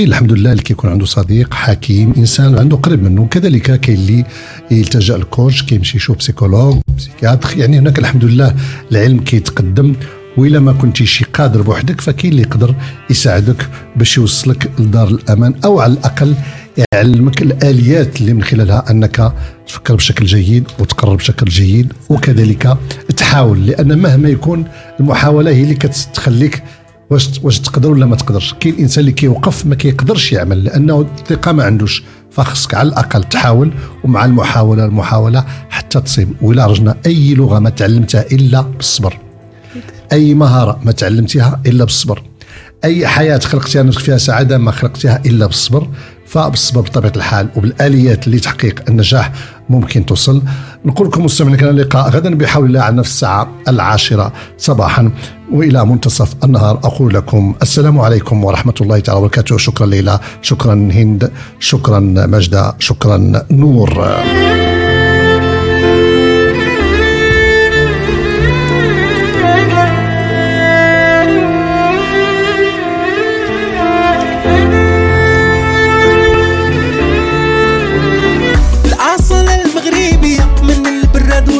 كاين الحمد لله اللي كيكون عنده صديق حكيم إنسان عنده قريب منه. كذلك كاين اللي يلتجأ للكوتش كيمشي يشوف بسيكولوج بسيكياتر يعني هناك الحمد لله العلم كيتقدم. وإلا ما كنتي شي قادر بوحدك فكاين اللي يقدر يساعدك باش يوصلك لدار الأمان أو على الأقل يعلمك الآليات اللي من خلالها أنك تفكر بشكل جيد وتقرر بشكل جيد. وكذلك تحاول لأن مهما يكون المحاولة هي اللي كتخليك واش واش تقدر ولا ما تقدرش. كاين الإنسان اللي كيوقف ما كيقدرش يعمل لأنه الثقة ما عندوش. فخصك على الأقل تحاول ومع المحاولة المحاولة حتى تصيب. ولا رجنا أي لغة ما تعلمتها إلا بالصبر. أي مهارة ما تعلمتيها إلا بالصبر. أي حياة خلقتيها نفسك فيها سعادة ما خلقتيها إلا بالصبر. فبالصبر بطبيعة الحال وبالآليات لتحقيق النجاح ممكن توصل. نقول لكم مستمعينا الكرام اللقاء غدا بحول الله على نفس الساعة العاشرة صباحا وإلى منتصف النهار. أقول لكم السلام عليكم ورحمة الله تعالى وبركاته. شكرا ليلى شكرا هند شكرا مجدة شكرا نور.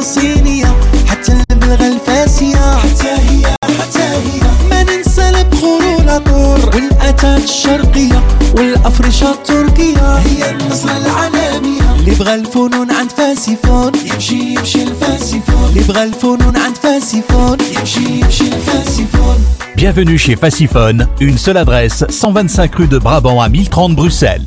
البراد والصينية حتى البلغة الفاسية حتى هي حتى هي ما ننسى البخور والعطور والأتات الشرقية والأفرشة التركية هي النصرة العالمية اللي بغى الفنون عند فاسيفون يمشي يمشي الفاسيفون اللي بغى الفنون عند فاسيفون يمشي يمشي الفاسيفون Bienvenue chez Faciphone, une seule adresse, 125 rue de Brabant à 1030 Bruxelles.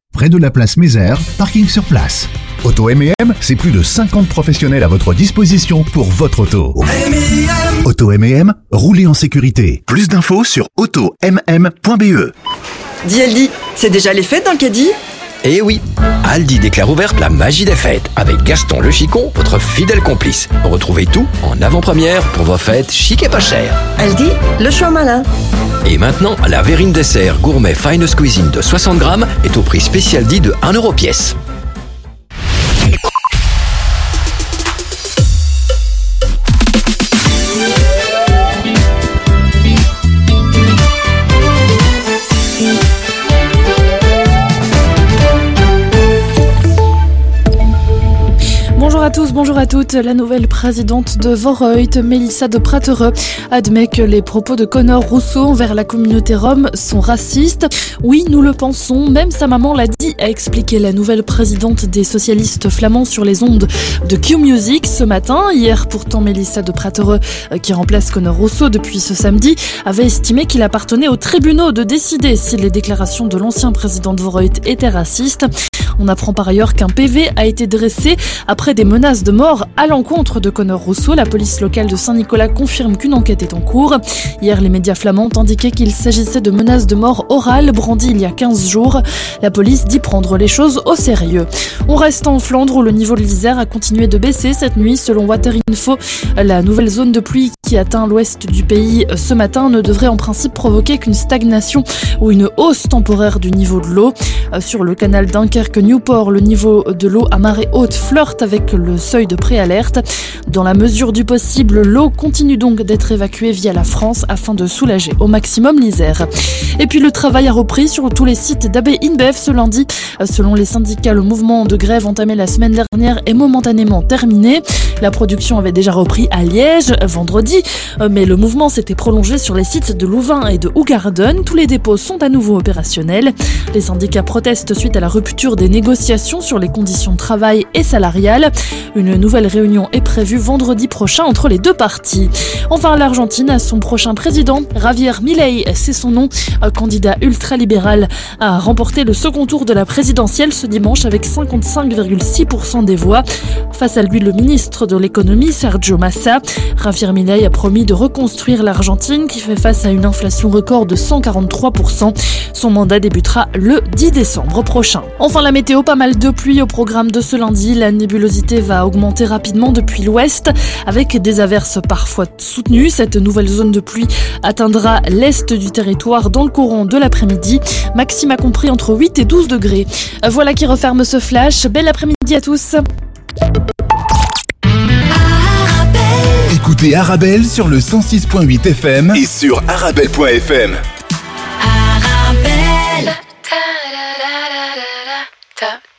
près de la place Mézère, parking sur place. Auto M&M, c'est plus de 50 professionnels à votre disposition pour votre auto. Auto M&M, roulez en sécurité. Plus d'infos sur automm.be. Aldi, c'est déjà les fêtes dans le caddie? Eh oui, Aldi déclare ouverte la magie des fêtes avec Gaston le Chicon, votre fidèle complice. Retrouvez tout en avant-première pour vos fêtes chic et pas chères. Aldi, le choix malin. Et maintenant, la verrine dessert gourmet Finest Cuisine de 60 grammes est au prix spécial dit de 1 euro pièce. Tous, bonjour à toutes. La nouvelle présidente de Vorreut, Mélissa de Pratereux, admet que les propos de Connor Rousseau envers la communauté rome sont racistes. Oui, nous le pensons, même sa maman l'a dit, a expliqué la nouvelle présidente des socialistes flamands sur les ondes de Q-Music ce matin. Hier, pourtant, Mélissa de Pratereux, euh, qui remplace Connor Rousseau depuis ce samedi, avait estimé qu'il appartenait aux tribunaux de décider si les déclarations de l'ancien président de Vorreut étaient racistes. On apprend par ailleurs qu'un PV a été dressé après des menaces de mort à l'encontre de Connor Rousseau. La police locale de Saint-Nicolas confirme qu'une enquête est en cours. Hier, les médias flamands ont indiqué qu'il s'agissait de menaces de mort orales brandies il y a 15 jours. La police dit prendre les choses au sérieux. On reste en Flandre où le niveau de l'Isère a continué de baisser cette nuit selon Waterinfo. La nouvelle zone de pluie qui atteint l'ouest du pays ce matin ne devrait en principe provoquer qu'une stagnation ou une hausse temporaire du niveau de l'eau. Sur le canal Dunkerque-Newport, le niveau de l'eau à marée haute flirte avec le seuil de préalerte. Dans la mesure du possible, l'eau continue donc d'être évacuée via la France afin de soulager au maximum l'Isère. Et puis le travail a repris sur tous les sites d'AB InBev ce lundi. Selon les syndicats, le mouvement de grève entamé la semaine dernière est momentanément terminé. La production avait déjà repris à Liège vendredi mais le mouvement s'était prolongé sur les sites de Louvain et de Hougarden. Tous les dépôts sont à nouveau opérationnels. Les syndicats protestent suite à la rupture des négociations sur les conditions de travail et salariales. Une nouvelle réunion est prévue vendredi prochain entre les deux parties. Enfin, l'Argentine a son prochain président, Javier Milei, c'est son nom, un candidat ultralibéral, a remporté le second tour de la présidentielle ce dimanche avec 55,6% des voix. Face à lui, le ministre de l'économie, Sergio Massa. Javier Milei a promis de reconstruire l'Argentine qui fait face à une inflation record de 143%. Son mandat débutera le 10 décembre prochain. Enfin, la météo, pas mal de pluie au programme de ce lundi. La nébulosité va augmenter rapidement depuis l'ouest avec des averses parfois soutenues. Cette nouvelle zone de pluie atteindra l'est du territoire dans le courant de l'après-midi. Maxime a compris entre 8 et 12 degrés. Voilà qui referme ce flash. Bel après-midi à tous. Écoutez Arabelle sur le 106.8 FM et sur arabelle.fm.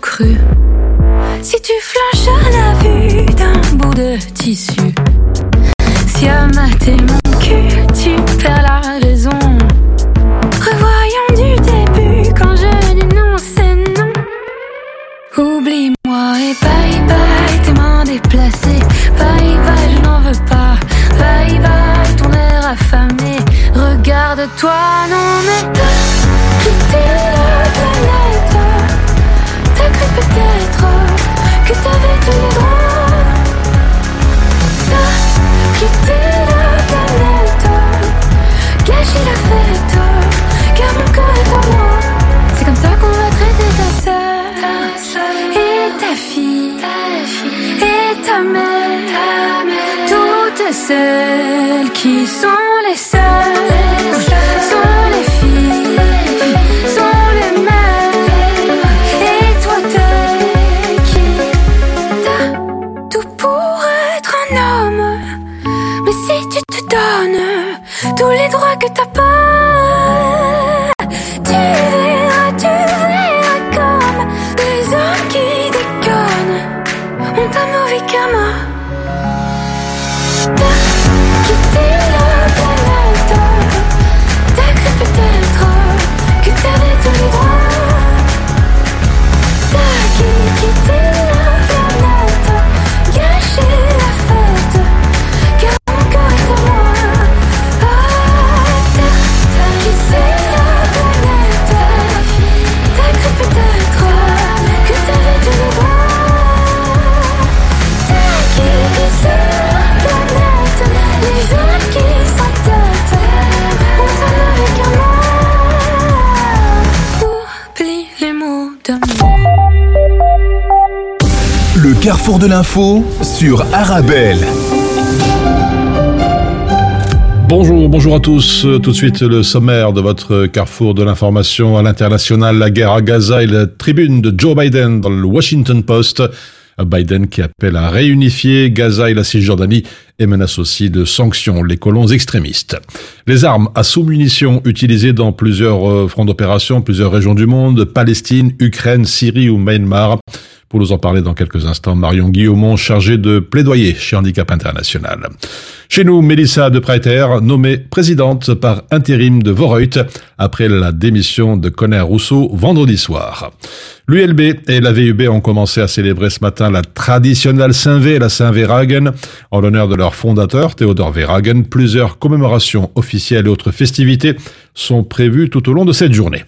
crus. Si tu flanches à la vue d'un bout de tissu, si à mater mon cul, tu perds la raison. Revoyons du début quand je dis non, c'est non. Oublie-moi et bye bye tes mains déplacées. Bye bye, je n'en veux pas. Bye bye ton air affamé. Regarde-toi, celles qui sont carrefour de l'info sur Arabelle. Bonjour, bonjour à tous. Euh, Tout de suite, le sommaire de votre carrefour de l'information à l'international, la guerre à Gaza et la tribune de Joe Biden dans le Washington Post. Biden qui appelle à réunifier Gaza et la Cisjordanie et menace aussi de sanctions les colons extrémistes. Les armes à sous-munitions utilisées dans plusieurs euh, fronts d'opération, plusieurs régions du monde, Palestine, Ukraine, Syrie ou Myanmar. Pour nous en parler dans quelques instants, Marion Guillaumont, chargée de plaidoyer chez Handicap International. Chez nous, Mélissa de Preiter, nommée présidente par intérim de Vorreut après la démission de Conner Rousseau vendredi soir. L'ULB et la VUB ont commencé à célébrer ce matin la traditionnelle Saint-V, la Saint-Véragen, en l'honneur de leur fondateur, Théodore Véragen. Plusieurs commémorations officielles et autres festivités sont prévues tout au long de cette journée.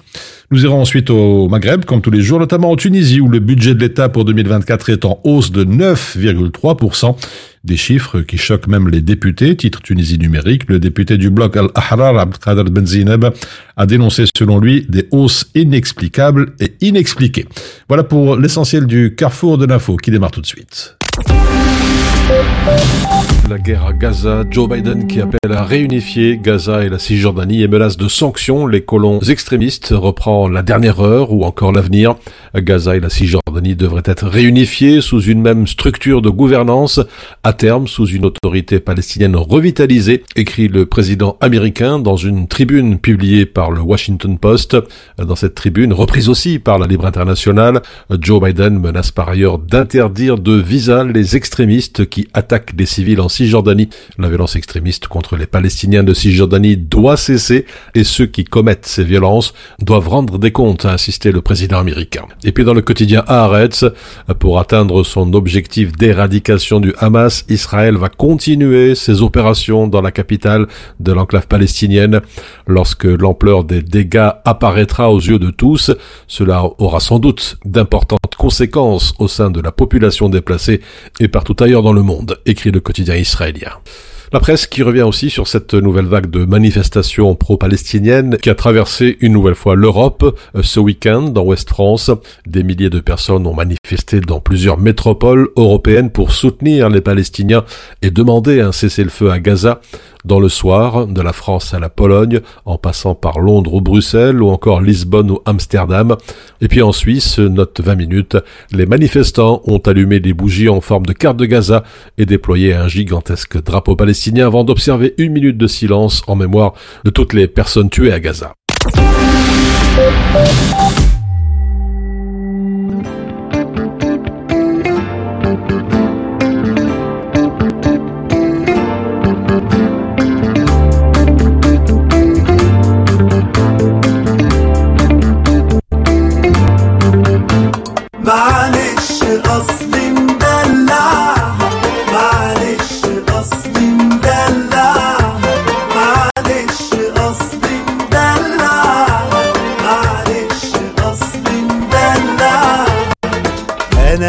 Nous irons ensuite au Maghreb, comme tous les jours, notamment en Tunisie, où le budget de l'État pour 2024 est en hausse de 9,3%. Des chiffres qui choquent même les députés. Titre Tunisie numérique, le député du bloc Al-Ahrar, Abdelkader Benzineb, a dénoncé selon lui des hausses inexplicables et inexpliquées. Voilà pour l'essentiel du carrefour de l'info qui démarre tout de suite. La guerre à Gaza, Joe Biden qui appelle à réunifier Gaza et la Cisjordanie et menace de sanctions les colons extrémistes reprend la dernière heure ou encore l'avenir. Gaza et la Cisjordanie devraient être réunifiés sous une même structure de gouvernance, à terme sous une autorité palestinienne revitalisée, écrit le président américain dans une tribune publiée par le Washington Post. Dans cette tribune, reprise aussi par la Libre Internationale, Joe Biden menace par ailleurs d'interdire de visa les extrémistes qui attaquent des civils en Cisjordanie. La violence extrémiste contre les Palestiniens de Cisjordanie doit cesser et ceux qui commettent ces violences doivent rendre des comptes, a insisté le président américain. Et puis dans le quotidien Haaretz, pour atteindre son objectif d'éradication du Hamas, Israël va continuer ses opérations dans la capitale de l'enclave palestinienne. Lorsque l'ampleur des dégâts apparaîtra aux yeux de tous, cela aura sans doute d'importantes conséquences au sein de la population déplacée et partout ailleurs dans le monde, écrit le quotidien La presse qui revient aussi sur cette nouvelle vague de manifestations pro-palestiniennes qui a traversé une nouvelle fois l'Europe euh, ce week-end dans Ouest France. Des milliers de personnes ont manifesté dans plusieurs métropoles européennes pour soutenir les Palestiniens et demander un cessez-le-feu à Gaza dans le soir, de la France à la Pologne, en passant par Londres ou Bruxelles, ou encore Lisbonne ou Amsterdam. Et puis en Suisse, note 20 minutes, les manifestants ont allumé des bougies en forme de carte de Gaza et déployé un gigantesque drapeau palestinien avant d'observer une minute de silence en mémoire de toutes les personnes tuées à Gaza.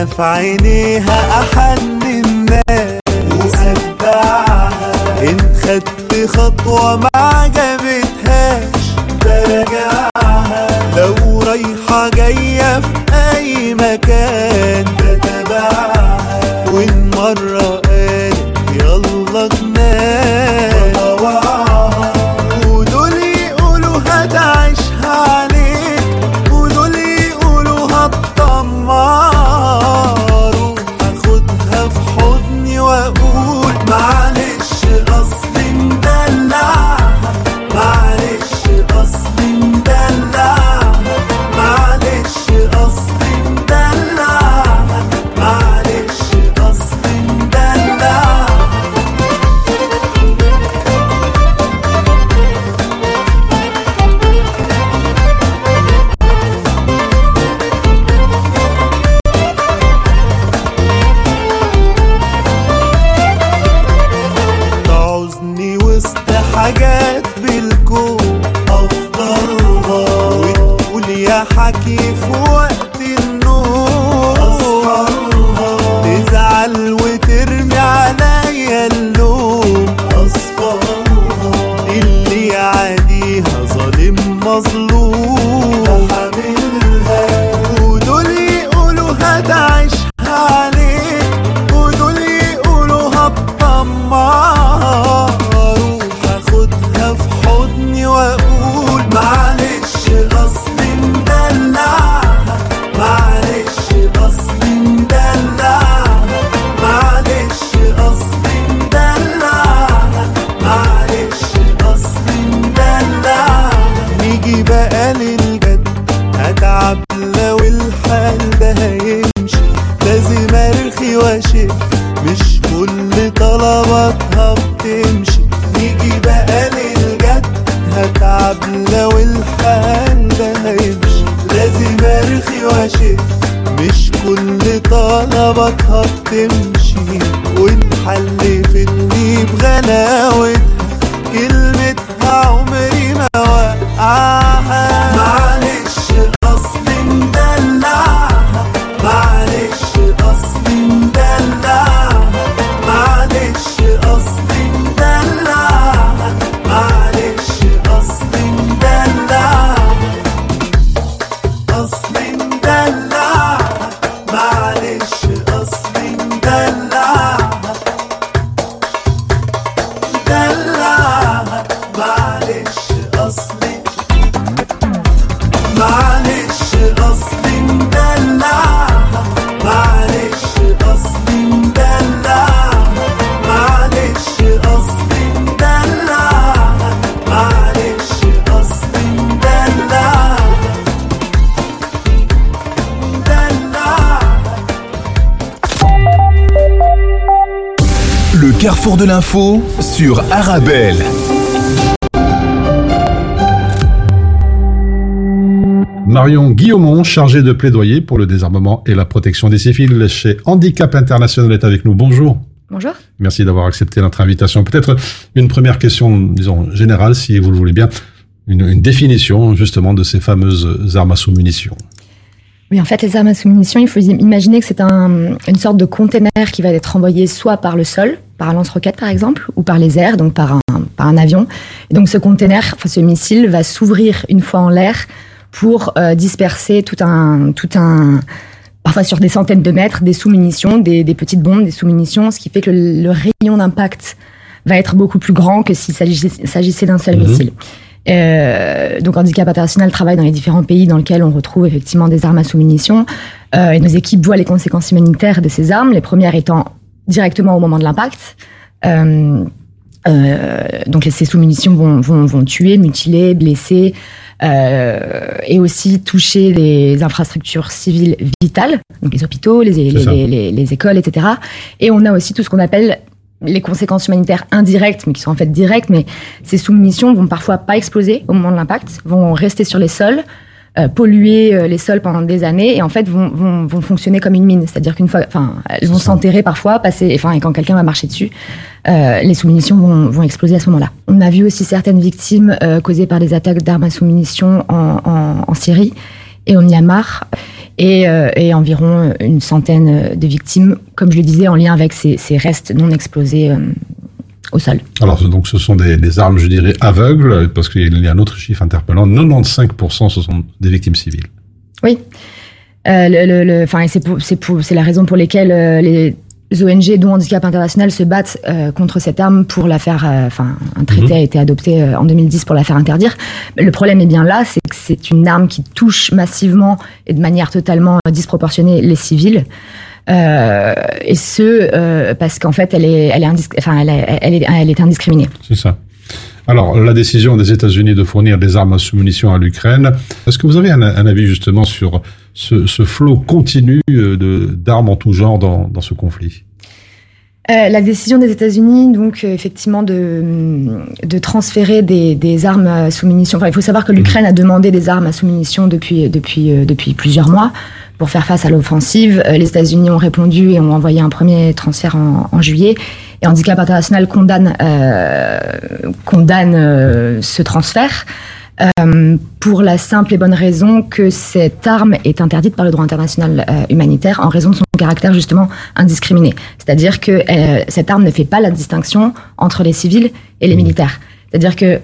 في عينيها أحن الناس؟ واتبعها إن خدت خطوة ما عجبتهاش براجعها لو رايحة جاية في أي مكان. بتابعها وإن مرة carrefour de l'info sur Arabelle. Marion Guillaumont, chargée de plaidoyer pour le désarmement et la protection des civils chez Handicap International, est avec nous. Bonjour. Bonjour. Merci d'avoir accepté notre invitation. Peut-être une première question, disons, générale, si vous le voulez bien. Une, une définition, justement, de ces fameuses armes à sous-munitions. Oui, en fait, les armes à sous-munitions, il faut imaginer que c'est un, une sorte de container qui va être envoyé soit par le sol, par un lance-roquette par exemple, ou par les airs, donc par un, par un avion. Et donc ce container, enfin, ce missile, va s'ouvrir une fois en l'air pour euh, disperser tout un, tout un, parfois sur des centaines de mètres, des sous-munitions, des, des petites bombes, des sous-munitions, ce qui fait que le, le rayon d'impact va être beaucoup plus grand que s'il s'agissait s'agissait d'un seul Mhm. missile. Euh, donc Handicap International travaille dans les différents pays dans lesquels on retrouve effectivement des armes à sous-munitions. Euh, et nos équipes voient les conséquences humanitaires de ces armes, les premières étant directement au moment de l'impact. Euh, euh, donc ces sous-munitions vont, vont, vont tuer, mutiler, blesser euh, et aussi toucher les infrastructures civiles vitales, donc les hôpitaux, les, les, les- les écoles, etc. Et on a aussi tout ce qu'on appelle les conséquences humanitaires indirectes, mais qui sont en fait directes, mais ces sous-munitions vont parfois pas exploser au moment de l'impact, vont rester sur les sols, euh, polluer euh, les sols pendant des années et en fait vont, vont, vont fonctionner comme une mine. C'est-à-dire qu'une fois, enfin, elles vont s'enterrer parfois, passer, enfin, et quand quelqu'un va marcher dessus, euh, les sous-munitions vont, vont exploser à ce moment-là. On a vu aussi certaines victimes euh, causées par des attaques d'armes à sous-munitions en, en, en Syrie et au Myanmar. Et, euh, et environ une centaine de victimes, comme je le disais, en lien avec ces, ces restes non explosés euh, au sol. Alors, ce- donc, ce sont des, des armes, je dirais, aveugles, parce qu'il y a un autre chiffre interpellant. 95% ce sont des victimes civiles. Oui. Euh, le, le, le- enfin, et c'est la raison pour laquelle euh, les ONG, dont Handicap International, se battent euh, contre cette arme pour la faire. euh, Enfin, un traité Mhm. a été adopté en 2010 pour la faire interdire. Mais le problème est bien là, c'est que c'est une arme qui touche massivement et de manière totalement disproportionnée les civils. Euh, et ce, euh, parce qu'en fait, elle est, elle est, enfin, elle est, elle est, elle est indiscriminée. C'est ça. Alors, la décision des États-Unis de fournir des armes à sous-munitions à l'Ukraine, est-ce que vous avez un, un avis justement sur ce, ce flot continu euh, de- d'armes en tout genre dans, dans ce conflit? Euh, la décision des États-Unis, donc euh, effectivement de, de transférer des, des armes à sous-munitions. Enfin, il faut savoir que l'Ukraine a demandé des armes à sous-munitions depuis depuis euh, depuis plusieurs mois pour faire face à l'offensive. Euh, les États-Unis ont répondu et ont envoyé un premier transfert en, en juillet. Et Handicap International condamne euh, condamne euh, ce transfert. Euh, pour la simple et bonne raison que cette arme est interdite par le droit international euh, humanitaire en raison de son caractère justement indiscriminé. C'est-à-dire que euh, cette arme ne fait pas la distinction entre les civils et les militaires. C'est-à-dire que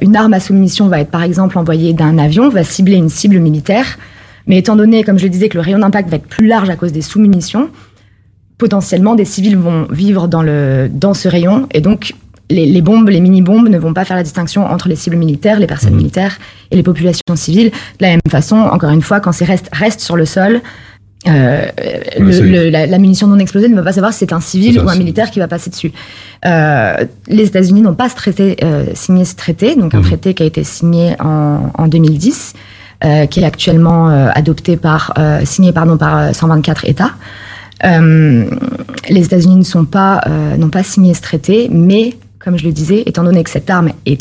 une arme à sous-munition va être par exemple envoyée d'un avion, va cibler une cible militaire, mais étant donné, comme je le disais, que le rayon d'impact va être plus large à cause des sous-munitions, potentiellement des civils vont vivre dans, le, dans ce rayon et donc les, les bombes, les mini-bombes ne vont pas faire la distinction entre les cibles militaires, les personnes militaires et les populations civiles. De la même façon, encore une fois, quand ces restes restent sur le sol, euh, le- c'est- le- la, la munition non explosée ne va pas savoir si c'est un civil ou un militaire qui va passer dessus. Euh, les États-Unis n'ont pas ce traité, euh, signé ce traité, donc un Mhm. traité qui a été signé en, en 2010, euh, qui est actuellement euh, adopté par, euh, signé pardon, par euh, 124 États. Euh, les États-Unis ne pas, n'ont pas signé ce traité, mais comme je le disais, étant donné que cette arme est,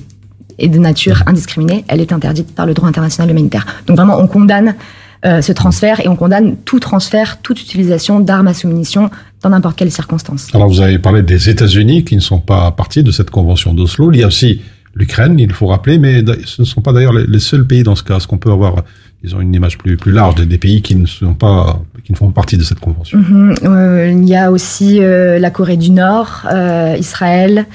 est de nature indiscriminée, elle est interdite par le droit international humanitaire. Donc vraiment, on condamne ce transfert et on condamne tout transfert, toute utilisation d'armes à soumission dans n'importe quelle circonstance. Alors vous avez parlé des États-Unis qui ne sont pas partis de cette convention d'Oslo. Il y a aussi l'Ukraine, il faut rappeler, mais ce ne sont pas d'ailleurs les seuls pays dans ce cas. Est-ce qu'on peut avoir ils ont une image plus, plus large des, pays qui ne sont pas qui ne font pas partie de cette convention. Mhm. Euh, il y a aussi euh, la Corée du Nord, euh, Israël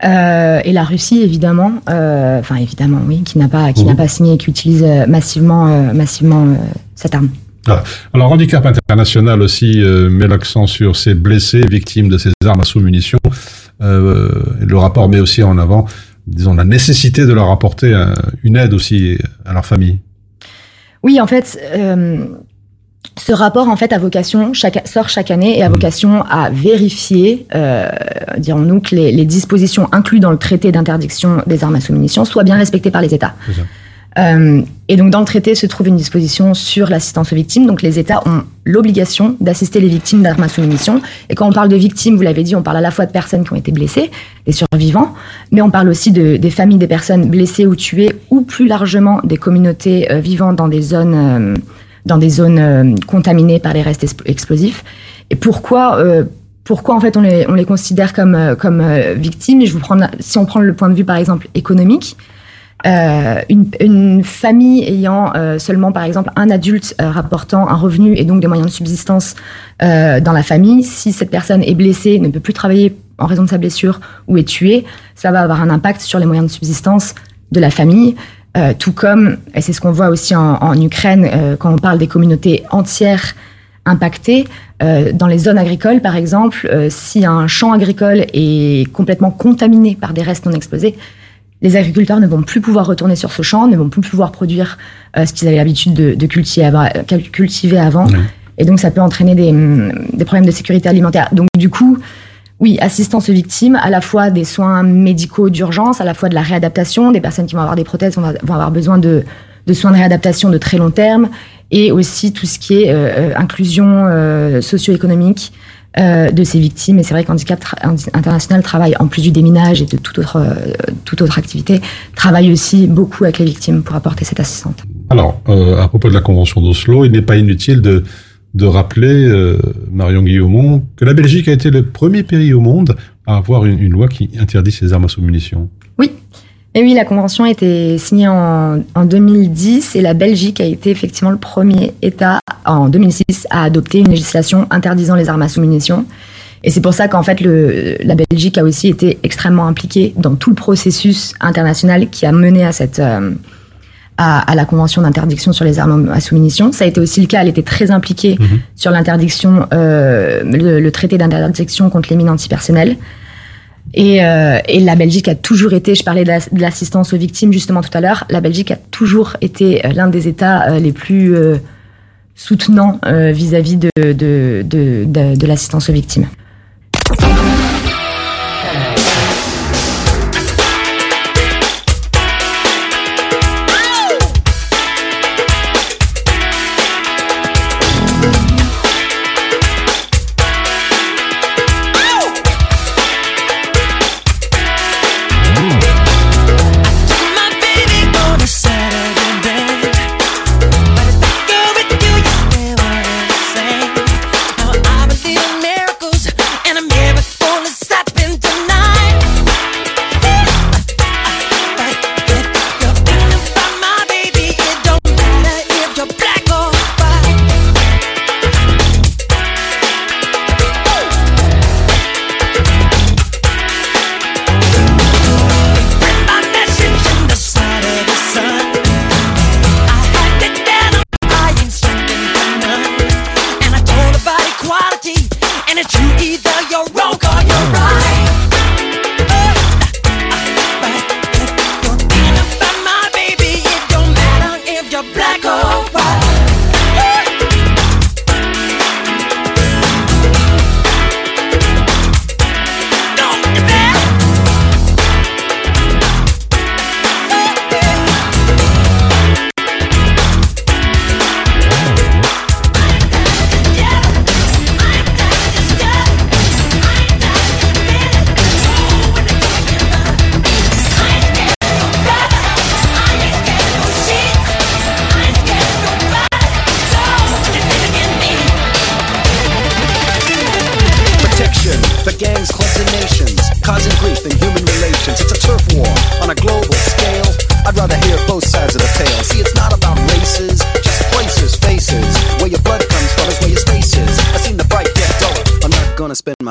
et la Russie évidemment. Enfin évidemment oui, qui n'a pas qui n'a mhm. pas signé et qui utilise massivement massivement cette arme. Alors, Handicap International aussi met l'accent sur ces blessés victimes de ces armes à sous-munitions. le rapport met aussi en avant, disons, la nécessité de leur apporter une aide aussi à leur famille. Oui, en fait, euh, ce rapport en fait a vocation chaque, sort chaque année et a mmh. vocation à vérifier, euh, dirons-nous, que les, dispositions incluses dans le traité d'interdiction des armes à sous-munitions soient bien respectées par les États. Euh, et donc dans le traité se trouve une disposition sur l'assistance aux victimes. Donc les États ont l'obligation d'assister les victimes d'armes à sous-munitions. Et quand on parle de victimes, vous l'avez dit, on parle à la fois de personnes qui ont été blessées, des survivants, mais on parle aussi de, des familles des personnes blessées ou tuées, ou plus largement des communautés euh, vivant dans des zones, euh, dans des zones contaminées par les restes explosifs. Et pourquoi pourquoi en fait on les, on les considère comme, comme victimes? Si on prend le point de vue par exemple économique, euh, une, une, famille ayant euh, seulement, par exemple, un adulte euh, rapportant un revenu et donc des moyens de subsistance euh, dans la famille, si cette personne est blessée, ne peut plus travailler en raison de sa blessure ou est tuée, ça va avoir un impact sur les moyens de subsistance de la famille. tout comme, et c'est ce qu'on voit aussi en, en Ukraine quand on parle des communautés entières impactées, dans les zones agricoles, par exemple, si un champ agricole est complètement contaminé par des restes non explosés, les agriculteurs ne vont plus pouvoir retourner sur ce champ, ne vont plus pouvoir produire euh, ce qu'ils avaient l'habitude de, cultiver, avant. Et donc, ça peut entraîner des, problèmes de sécurité alimentaire. Donc, du coup, oui, assistance aux victimes, à la fois des soins médicaux d'urgence, à la fois de la réadaptation, des personnes qui vont avoir des prothèses vont, avoir besoin de, soins de réadaptation de très long terme, et aussi tout ce qui est euh, euh, inclusion socio-économique, euh, de ces victimes. Et c'est vrai qu'Handicap International travaille, en plus du déminage et de toute autre, euh, toute autre activité, travaille aussi beaucoup avec les victimes pour apporter cette assistance. Alors, euh, à propos de la Convention d'Oslo, il n'est pas inutile de, de rappeler, Marion Guillaumont, que la Belgique a été le premier pays au monde à avoir une, une loi qui interdit ces armes à sous-munitions. Oui, et oui, la convention a été signée en, 2010 et la Belgique a été effectivement le premier État en 2006 à adopter une législation interdisant les armes à sous-munitions. Et c'est pour ça qu'en fait, le, la Belgique a aussi été extrêmement impliquée dans tout le processus international qui a mené à cette euh, à, la convention d'interdiction sur les armes à sous-munitions. Ça a été aussi le cas. Elle était très impliquée mhm. sur l'interdiction, euh, le, le, traité d'interdiction contre les mines antipersonnelles. Et, euh, et, la Belgique a toujours été, je parlais de l'assistance aux victimes justement tout à l'heure, la Belgique a toujours été euh, l'un des États euh, les plus soutenants vis-à-vis de, de, de l'assistance aux victimes.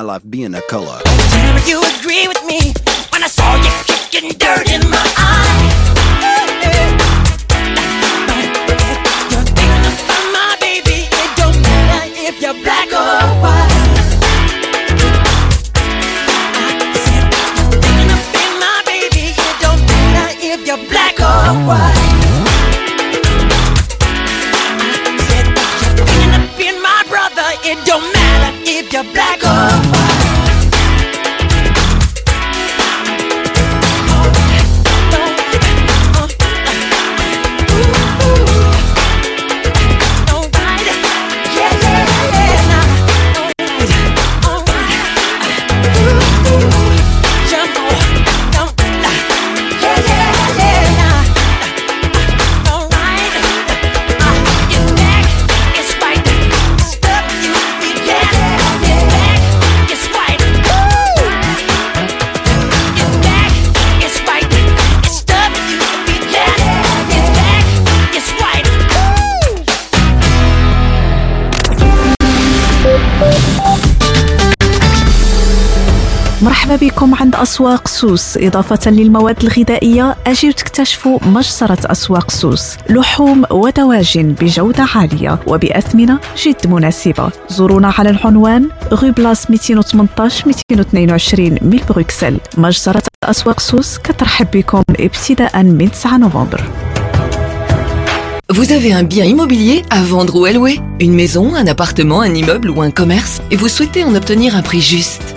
Life being a color. Tell you agree with me when I saw you kicking dirt أسواق سوس. إضافة للمواد الغذائية أجيو تكتشفوا مجزرة أسواق سوس. لحوم ودواجن بجودة عالية وبأثمنة جد مناسبة. زورونا على العنوان غو بلاس 218 222 من بروكسل. مجزرة أسواق سوس كترحب بكم ابتداء من 9 نوفمبر. Vous avez un bien immobilier à vendre ou à louer? Une maison, un appartement, un immeuble ou un commerce? Et vous souhaitez en obtenir un prix juste?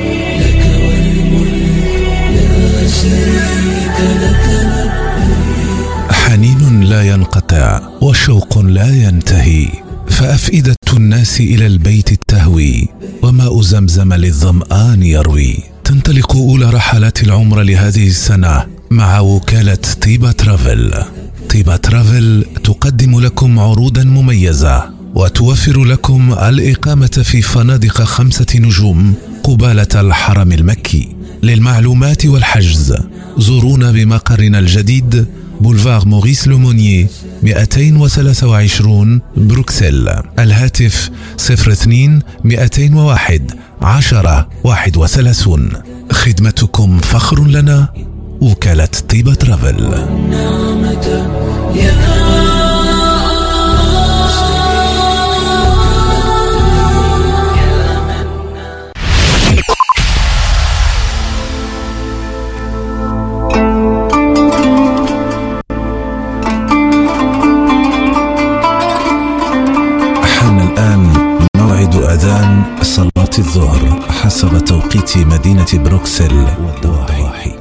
حنين لا ينقطع وشوق لا ينتهي فأفئدة الناس إلى البيت التهوي وماء زمزم للظمآن يروي. تنطلق أولى رحلات العمر لهذه السنة مع وكالة طيبة ترافل. طيبة ترافل تقدم لكم عروضا مميزة. وتوفر لكم الإقامة في فنادق خمسة نجوم قبالة الحرم المكي للمعلومات والحجز. زورونا بمقرنا الجديد بولفار موريس لومونيي 223 بروكسل. الهاتف 02 201 10 31 خدمتكم فخر لنا وكالة طيبة ترافل. حان أذان صلاة الظهر حسب توقيت مدينة بروكسل والضواحي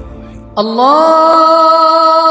الله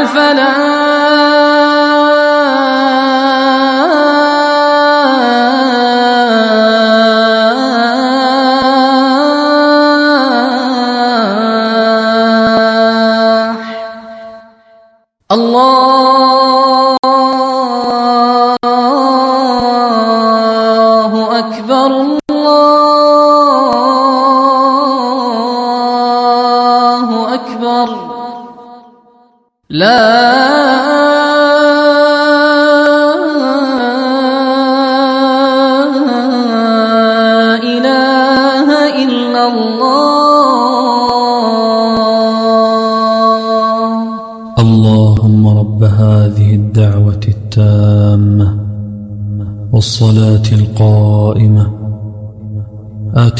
الفلاح.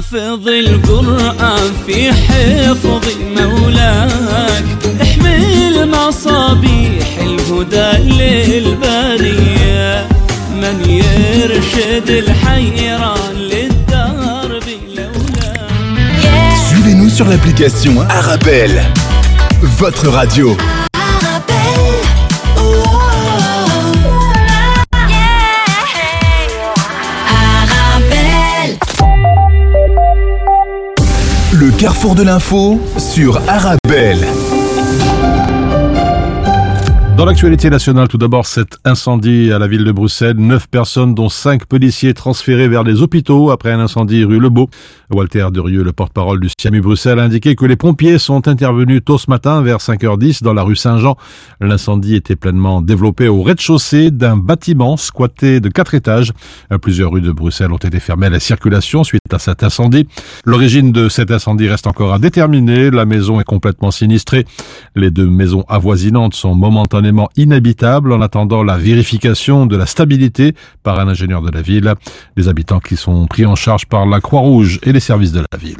حافظ القرآن في حفظ Suivez-nous sur l'application Arabelle, votre radio. Le carrefour de l'info sur Arabelle. Dans l'actualité nationale, tout d'abord, cet incendie à la ville de Bruxelles. Neuf personnes, dont cinq policiers transférés vers les hôpitaux après un incendie rue Lebeau. Walter Durieux, le porte-parole du SIAMU Bruxelles, a indiqué que les pompiers sont intervenus tôt ce matin vers 5h10 dans la rue Saint-Jean. L'incendie était pleinement développé au rez-de-chaussée d'un bâtiment squatté de quatre étages. Plusieurs rues de Bruxelles ont été fermées à la circulation suite à cet incendie. L'origine de cet incendie reste encore à déterminer. La maison est complètement sinistrée. Les deux maisons avoisinantes sont momentanément inhabitable en attendant la vérification de la stabilité par un ingénieur de la ville. Des habitants qui sont pris en charge par la Croix-Rouge et les services de la ville.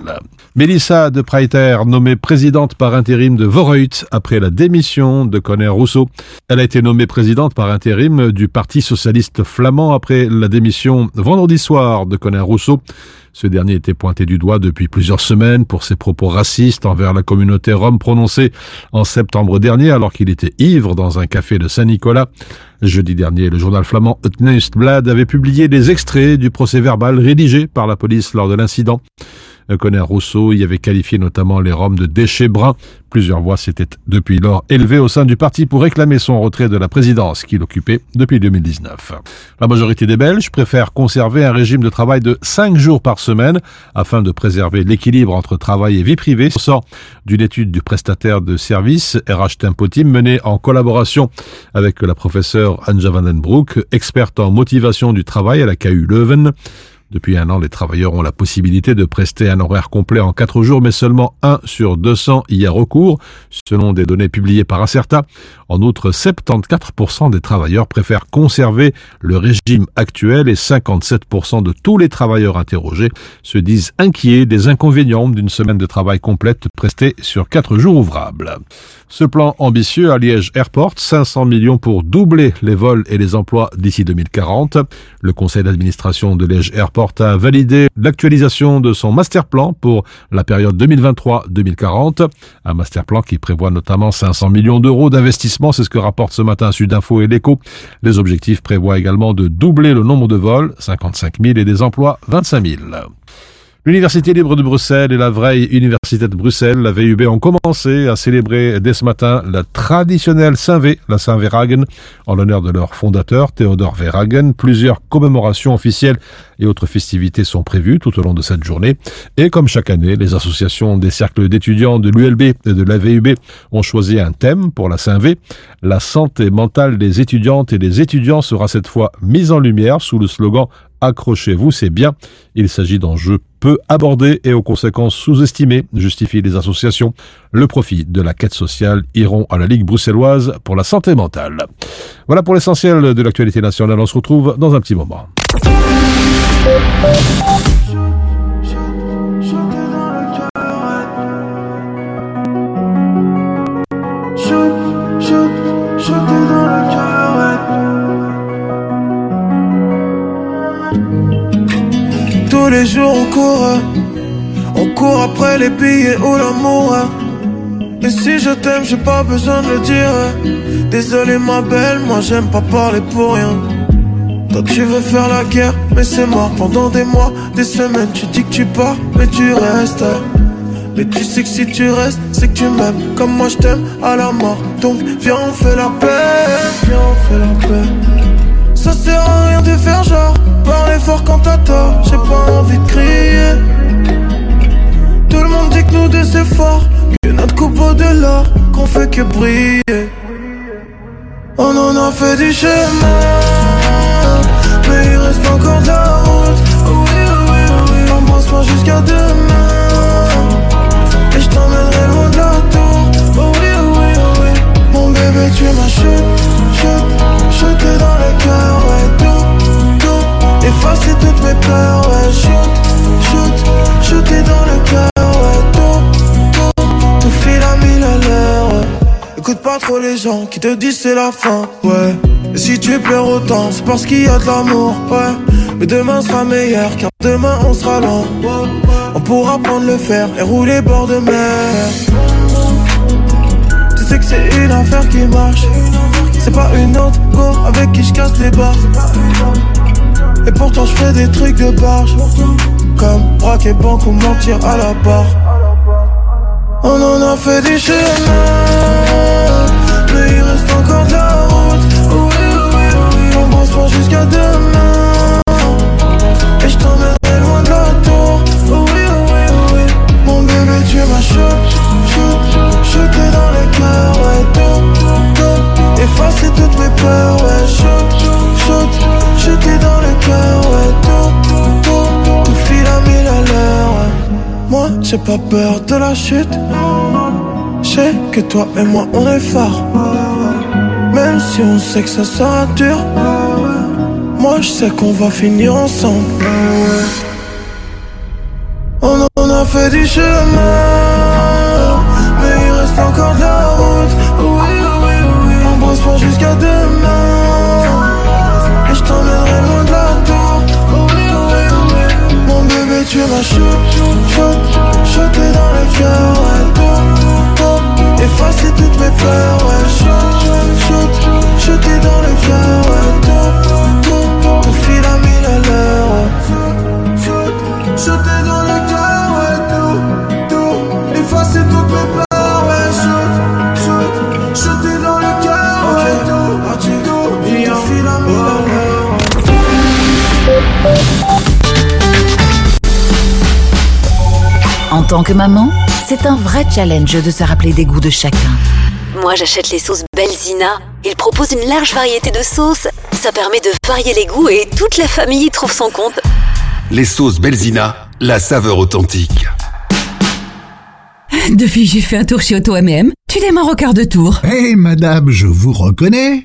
Mélissa de Preiter, nommée présidente par intérim de Vorreut après la démission de Conner Rousseau. Elle a été nommée présidente par intérim du Parti socialiste flamand après la démission vendredi soir de Conner Rousseau. Ce dernier était pointé du doigt depuis plusieurs semaines pour ses propos racistes envers la communauté rome prononcés en septembre dernier alors qu'il était ivre dans un café de Saint-Nicolas. Jeudi dernier, le journal flamand Het Blad avait publié des extraits du procès verbal rédigé par la police lors de l'incident. Conner Rousseau y avait qualifié notamment les Roms de déchets bruns. Plusieurs voix s'étaient depuis lors élevées au sein du parti pour réclamer son retrait de la présidence qu'il occupait depuis 2019. La majorité des Belges préfèrent conserver un régime de travail de 5 jours par semaine afin de préserver l'équilibre entre travail et vie privée. Sort d'une étude du prestataire de services RH Tempo Team menée en collaboration avec la professeure Anja Vandenbroek, experte en motivation du travail à la KU Leuven. Depuis un an, les travailleurs ont la possibilité de prester un horaire complet en quatre jours, mais seulement un sur 200 y a recours, selon des données publiées par Acerta. En outre, 74% des travailleurs préfèrent conserver le régime actuel et 57% de tous les travailleurs interrogés se disent inquiets des inconvénients d'une semaine de travail complète prestée sur quatre jours ouvrables. Ce plan ambitieux à Liège Airport, 500 millions pour doubler les vols et les emplois d'ici 2040. Le conseil d'administration de Liège Airport a validé l'actualisation de son master plan pour la période 2023-2040. Un master plan qui prévoit notamment 500 millions d'euros d'investissement, c'est ce que rapporte ce matin Sudinfo et l'Eco. Les objectifs prévoient également de doubler le nombre de vols, 55 000, et des emplois, 25 000. L'Université libre de Bruxelles et la vraie Université de Bruxelles, la VUB, ont commencé à célébrer dès ce matin la traditionnelle Saint-V, la Saint-Verhagen, en l'honneur de leur fondateur, Théodore Verhagen. Plusieurs commémorations officielles et autres festivités sont prévues tout au long de cette journée. Et comme chaque année, les associations des cercles d'étudiants de l'ULB et de la VUB ont choisi un thème pour la Saint-V. La santé mentale des étudiantes et des étudiants sera cette fois mise en lumière sous le slogan Accrochez-vous, c'est bien. Il s'agit d'enjeux peu abordés et aux conséquences sous-estimées, justifient les associations. Le profit de la quête sociale iront à la Ligue bruxelloise pour la santé mentale. Voilà pour l'essentiel de l'actualité nationale. On se retrouve dans un petit moment. Les jours on court, on court après les billets ou l'amour. Et si je t'aime, j'ai pas besoin de le dire. Désolé ma belle, moi j'aime pas parler pour rien. Toi tu veux faire la guerre, mais c'est mort pendant des mois, des semaines. Tu dis que tu pars, mais tu restes. Mais tu sais que si tu restes, c'est que tu m'aimes comme moi je t'aime à la mort. Donc viens on fait la paix, viens on fait la paix. Ça sert à rien de faire genre Parler fort quand t'as tort. J'ai pas envie de crier. Tout le monde dit que nous deux c'est fort. Que notre coupe vaut de l'or Qu'on fait que briller. On en a fait du chemin. Mais il reste encore de la route. Oui, oui, oui Embrasse-moi jusqu'à demain. Et je t'emmènerai loin de la tour. Oh oui, oui, oui Mon bébé tu m'as Chuté dans le cœur, ouais, tout, tout. Effacer toutes mes peurs, ouais, shoot, shoot. Chuté dans le cœur, ouais, tout, tout. Tout file à mille à l'heure, ouais. Écoute pas trop les gens qui te disent c'est la fin, ouais. Et si tu pleures autant, c'est parce qu'il y a de l'amour, ouais. Mais demain sera meilleur, car demain on sera loin On pourra prendre le fer et rouler bord de mer. Tu sais que c'est une affaire qui marche c'est pas une autre go avec qui je casse les barres Et pourtant je fais des trucs de barge Comme braquer banque ou mentir à la barre On en a fait des chemins, mais il reste encore de la route. Oui, oui, oui, on pense pas jusqu'à demain. Et je t'emmènerai loin de la tour. Oui, oui, oui, mon bébé, tu m'as chaud, ouais, chaud, chaud, jeté dans le cœur, ouais, tout, tout, tout file à mille à l'heure, ouais. Moi, j'ai pas peur de la chute. Sais que toi et moi on est forts. Même si on sait que ça sera dur. Moi, je sais qu'on va finir ensemble. On en a fait du chemin. Mais il reste encore de la route. Oui, oui, oui. On pas jusqu'à demain. M'as chaud, chaud, jeté dans tant que maman, c'est un vrai challenge de se rappeler des goûts de chacun. Moi, j'achète les sauces Belzina. Ils proposent une large variété de sauces. Ça permet de varier les goûts et toute la famille y trouve son compte. Les sauces Belzina, la saveur authentique. Depuis, j'ai fait un tour chez Auto MM. Tu démarres au quart de tour. Hé madame, je vous reconnais.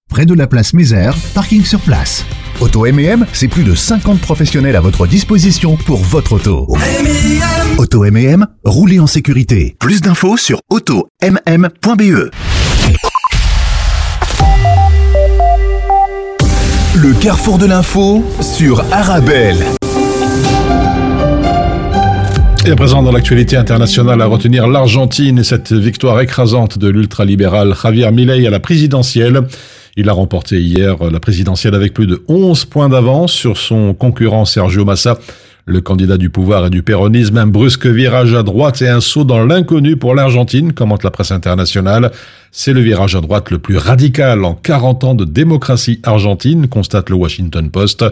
près de la place Mézère, parking sur place. Auto M&M, c'est plus de 50 professionnels à votre disposition pour votre auto. Auto M&M, roulez en sécurité. Plus d'infos sur automm.be. Le carrefour de l'info sur Arabelle. Et à présent, dans l'actualité internationale, à retenir l'Argentine et cette victoire écrasante de l'ultralibéral Javier Milei à la présidentielle. Il a remporté hier la présidentielle avec plus de 11 points d'avance sur son concurrent Sergio Massa. Le candidat du pouvoir et du péronisme, un brusque virage à droite et un saut dans l'inconnu pour l'Argentine, commente la presse internationale. C'est le virage à droite le plus radical en 40 ans de démocratie argentine, constate le Washington Post.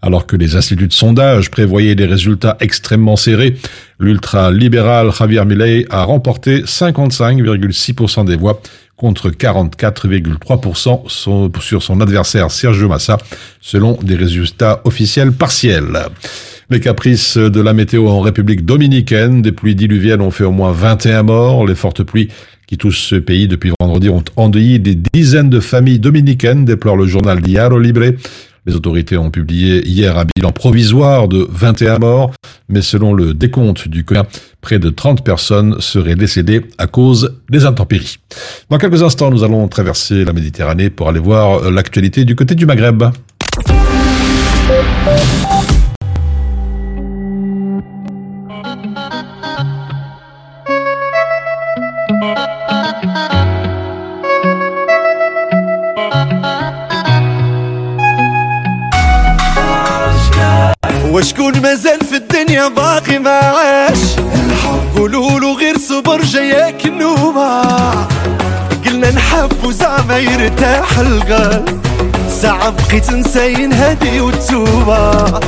Alors que les instituts de sondage prévoyaient des résultats extrêmement serrés, l'ultra-libéral Javier Milei a remporté 55,6% des voix contre 44,3% sur son adversaire Sergio Massa, selon des résultats officiels partiels. Les caprices de la météo en République dominicaine, des pluies diluviennes ont fait au moins 21 morts. Les fortes pluies qui touchent ce pays depuis vendredi ont endeuillé des dizaines de familles dominicaines, déplore le journal Diario Libre. Les autorités ont publié hier un bilan provisoire de 21 morts, mais selon le décompte du COIN, près de 30 personnes seraient décédées à cause des intempéries. Dans quelques instants, nous allons traverser la Méditerranée pour aller voir l'actualité du côté du Maghreb. وشكون مازال في الدنيا باقي ما عاش قولوا له غير صبر جاياك النوبة قلنا نحب وزعما يرتاح القلب. ساعة بقيت نساين هادي وتوبة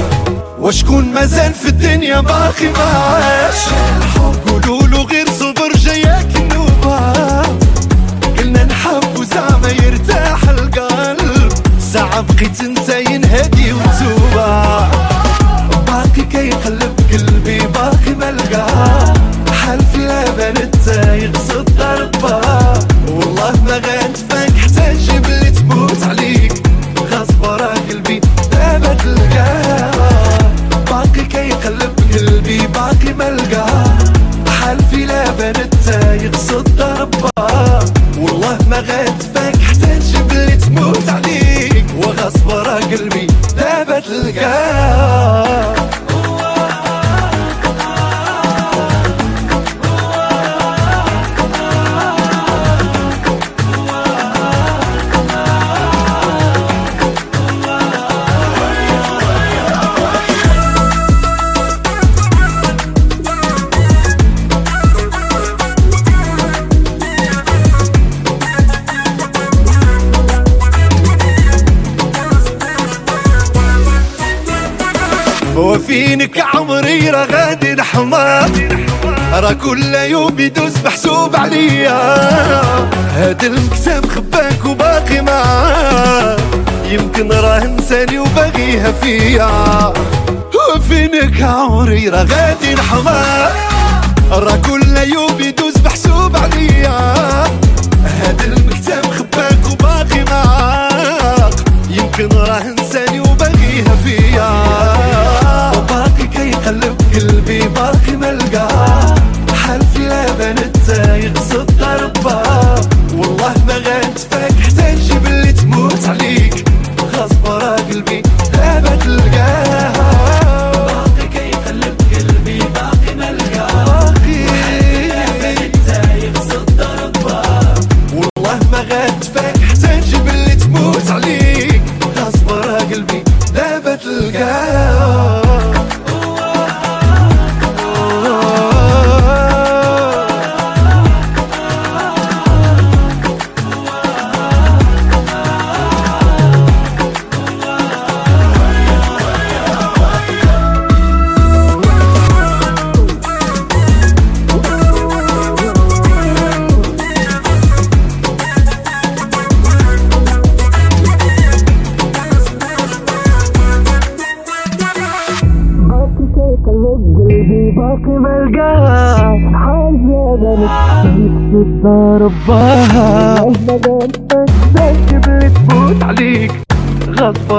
وشكون مازال في الدنيا باقي ما عاش قولوا له غير صبر جاياك النوبة. قلنا نحب وزعما يرتاح القلب. ساعة بقيت نساين هادي وتوبة باقي كيقلب قلبي باقي ملقى شحال فيها بنت يغص الضربة والله ما غنتفك حتى نجيب فينك عمري راه غادي نحمر راه كل يوم يدوز محسوب عليا. هاد المكتب خباك وباقي معاه يمكن راه نساني وباغيها فيا. وفينك عمري راه غادي نحمر راه كل يوم يدوز محسوب عليا. هاد المكتب خباك وباقي معاك يمكن راه نساني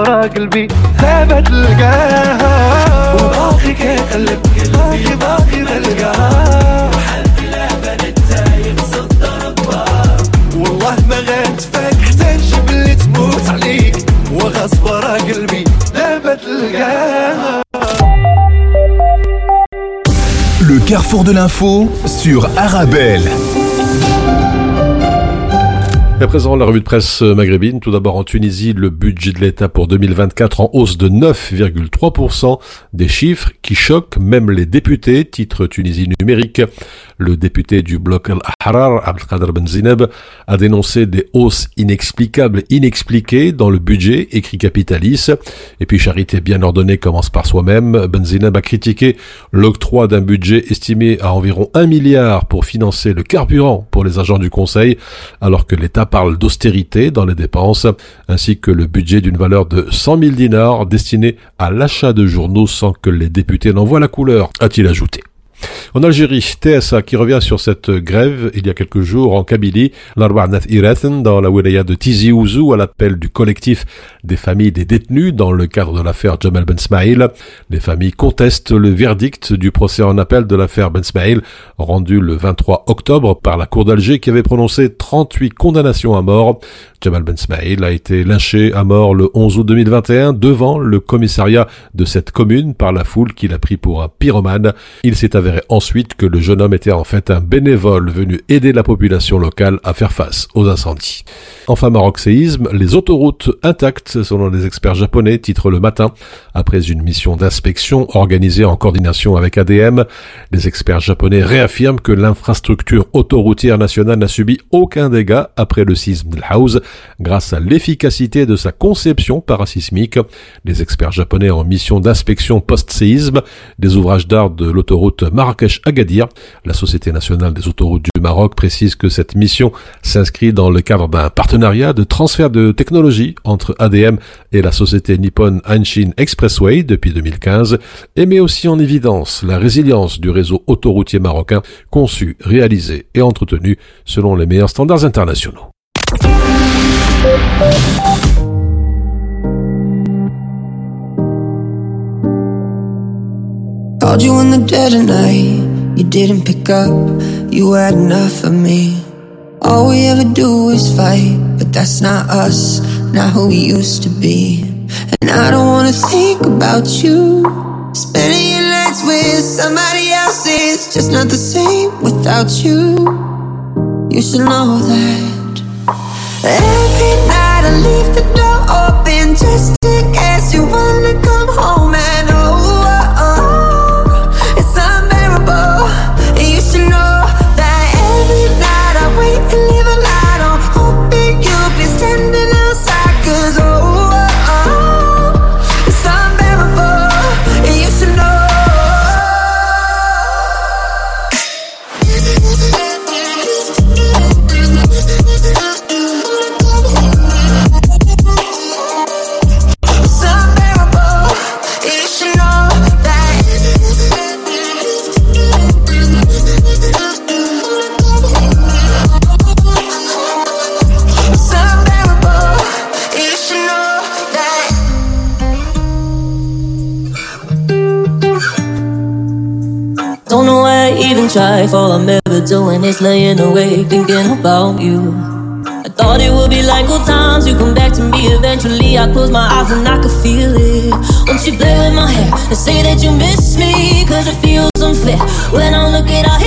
ورا قلبي ثابت تلقاها وباقي كيقلب قلبي باقي صد رباه والله ما غنتفاك حتى نجيب اللي تموت عليك. وغصب ورا قلبي ثابت تلقاها Le carrefour de l'info sur Arabelle. À présent, la revue de presse maghrébine. Tout d'abord en Tunisie, le budget de l'État pour 2024 en hausse de 9,3%. Des chiffres qui choquent même les députés. Titre Tunisie numérique. Le député du bloc Al-Ahrar, Abdelkader Ben Zineb, a dénoncé des hausses inexplicables, inexpliquées dans le budget, écrit Capitalis. Et puis charité bien ordonnée commence par soi-même. Ben Zineb a critiqué l'octroi d'un budget estimé à environ 1 milliard pour financer le carburant pour les agents du Conseil, alors que l'État parle d'austérité dans les dépenses, ainsi que le budget d'une valeur de 100 000 dinars destiné à l'achat de journaux sans que les députés n'en voient la couleur, a-t-il ajouté. En Algérie, TSA qui revient sur cette grève il y a quelques jours en Kabylie, l'Arba Nath Irathen dans la wilaya de Tizi Ouzou à l'appel du collectif des familles des détenus dans le cadre de l'affaire Jamal Ben Smaïl. Les familles contestent le verdict du procès en appel de l'affaire Ben Smaïl rendu le 23 octobre par la Cour d'Alger qui avait prononcé 38 condamnations à mort. Jamal Ben Smaïl a été lynché à mort le 11 août 2021 devant le commissariat de cette commune par la foule qu'il a pris pour un pyromane. Il s'est avéré ensuite que le jeune homme était en fait un bénévole venu aider la population locale à faire face aux incendies. Enfin, Maroc séisme, les autoroutes intactes selon les experts japonais, titre le matin. Après une mission d'inspection organisée en coordination avec ADM, les experts japonais réaffirment que l'infrastructure autoroutière nationale n'a subi aucun dégât après le séisme de House grâce à l'efficacité de sa conception parasismique. Les experts japonais en mission d'inspection post-séisme des ouvrages d'art de l'autoroute Marrakech-Agadir. La Société nationale des autoroutes du Maroc précise que cette mission s'inscrit dans le cadre d'un partenariat de transfert de technologie entre ADM et la société Nippon Hanshin Expressway depuis 2015 et met aussi en évidence la résilience du réseau autoroutier marocain conçu, réalisé et entretenu selon les meilleurs standards internationaux. Called you in the dead of night, you didn't pick up, you had enough of me. All we ever do is fight, but that's not us, not who we used to be. And I don't wanna think about you. Spending your nights with somebody else is just not the same without you. You should know that. Every night I leave the door open just in case you wanna come home strife. All I'm ever doing is laying awake thinking about you. I thought it would be like old times. You come back to me eventually. I close my eyes and I could feel it. Won't you play with my hair and say that you miss me? Cause it feels unfair when I look at our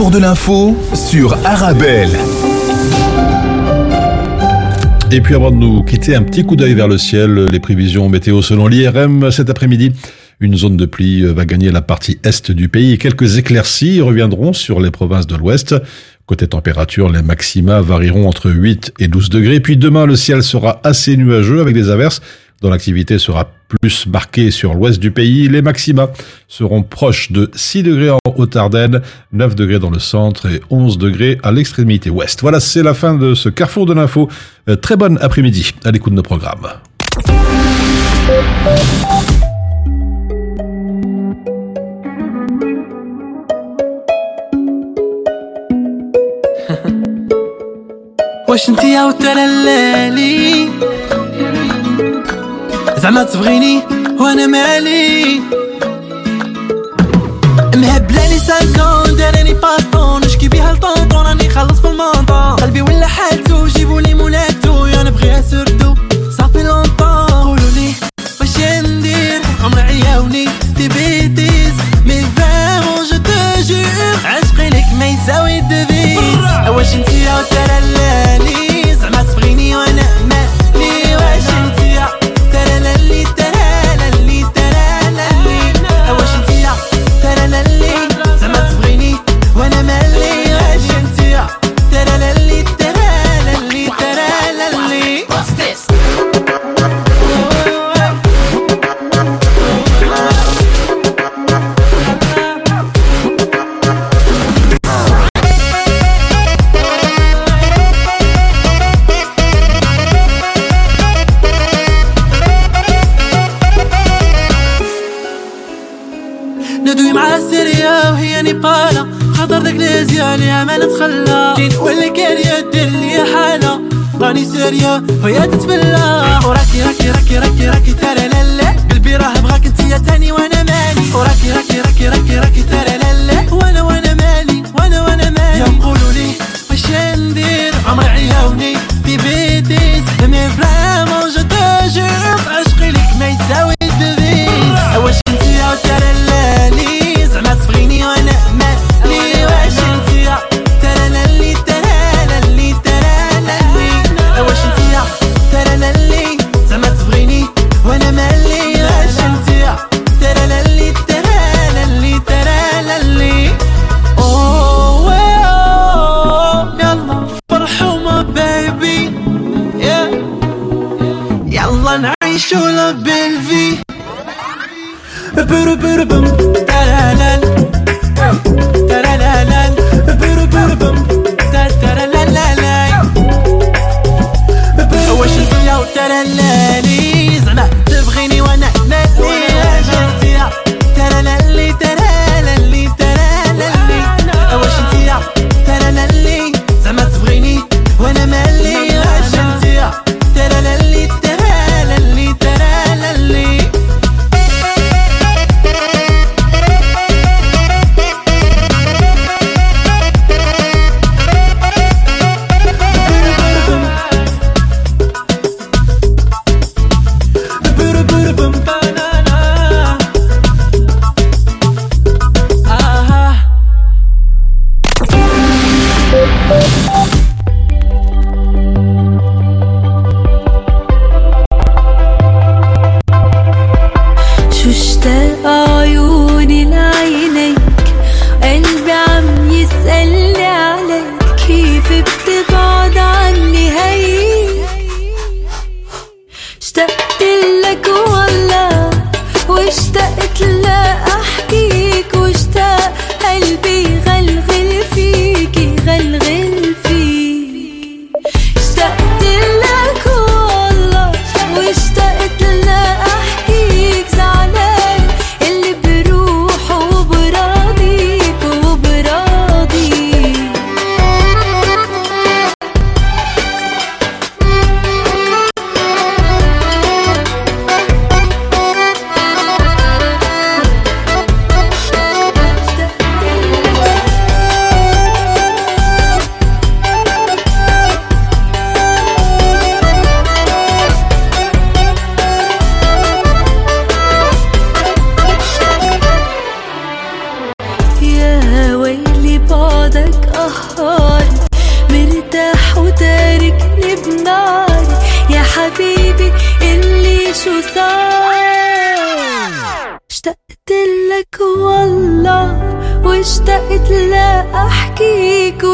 carrefour de l'info sur Arabelle. Et puis avant de nous quitter, un petit coup d'œil vers le ciel, les prévisions météo selon l'IRM cet après-midi. Une zone de pluie va gagner la partie est du pays et quelques éclaircies reviendront sur les provinces de l'ouest. Côté température, les maxima varieront entre 8 et 12 degrés. Puis demain, le ciel sera assez nuageux avec des averses dont l'activité sera plus marquée sur l'ouest du pays. Les maxima seront proches de 6 degrés en Haute-Ardenne, 9 degrés dans le centre et 11 degrés à l'extrémité ouest. Voilà, c'est la fin de ce carrefour de l'info. Euh, Très bon après-midi à l'écoute de nos programmes. واش انتي يا وتلالي زعما تبغيني وأنا مالي. مهبلاني سانكون داراني باستون. نشكي بيها لطونطون راني خلص في المونطون قلبي ولا حالتو جيبولي مولاتو. يا نبغيها سردو صافي لونطون. قولولي واش ندير عمري عياوني دي بيتيز مي فريمون جو تو جور. عشقي لك ما يساوي دفيز واش انتي يا ترلالي زعما تبغيني وأنا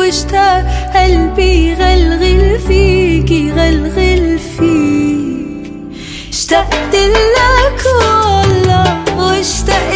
واشتاق قلبي يغلغل فيك يغلغل فيك. اشتقت لك والله واشتقت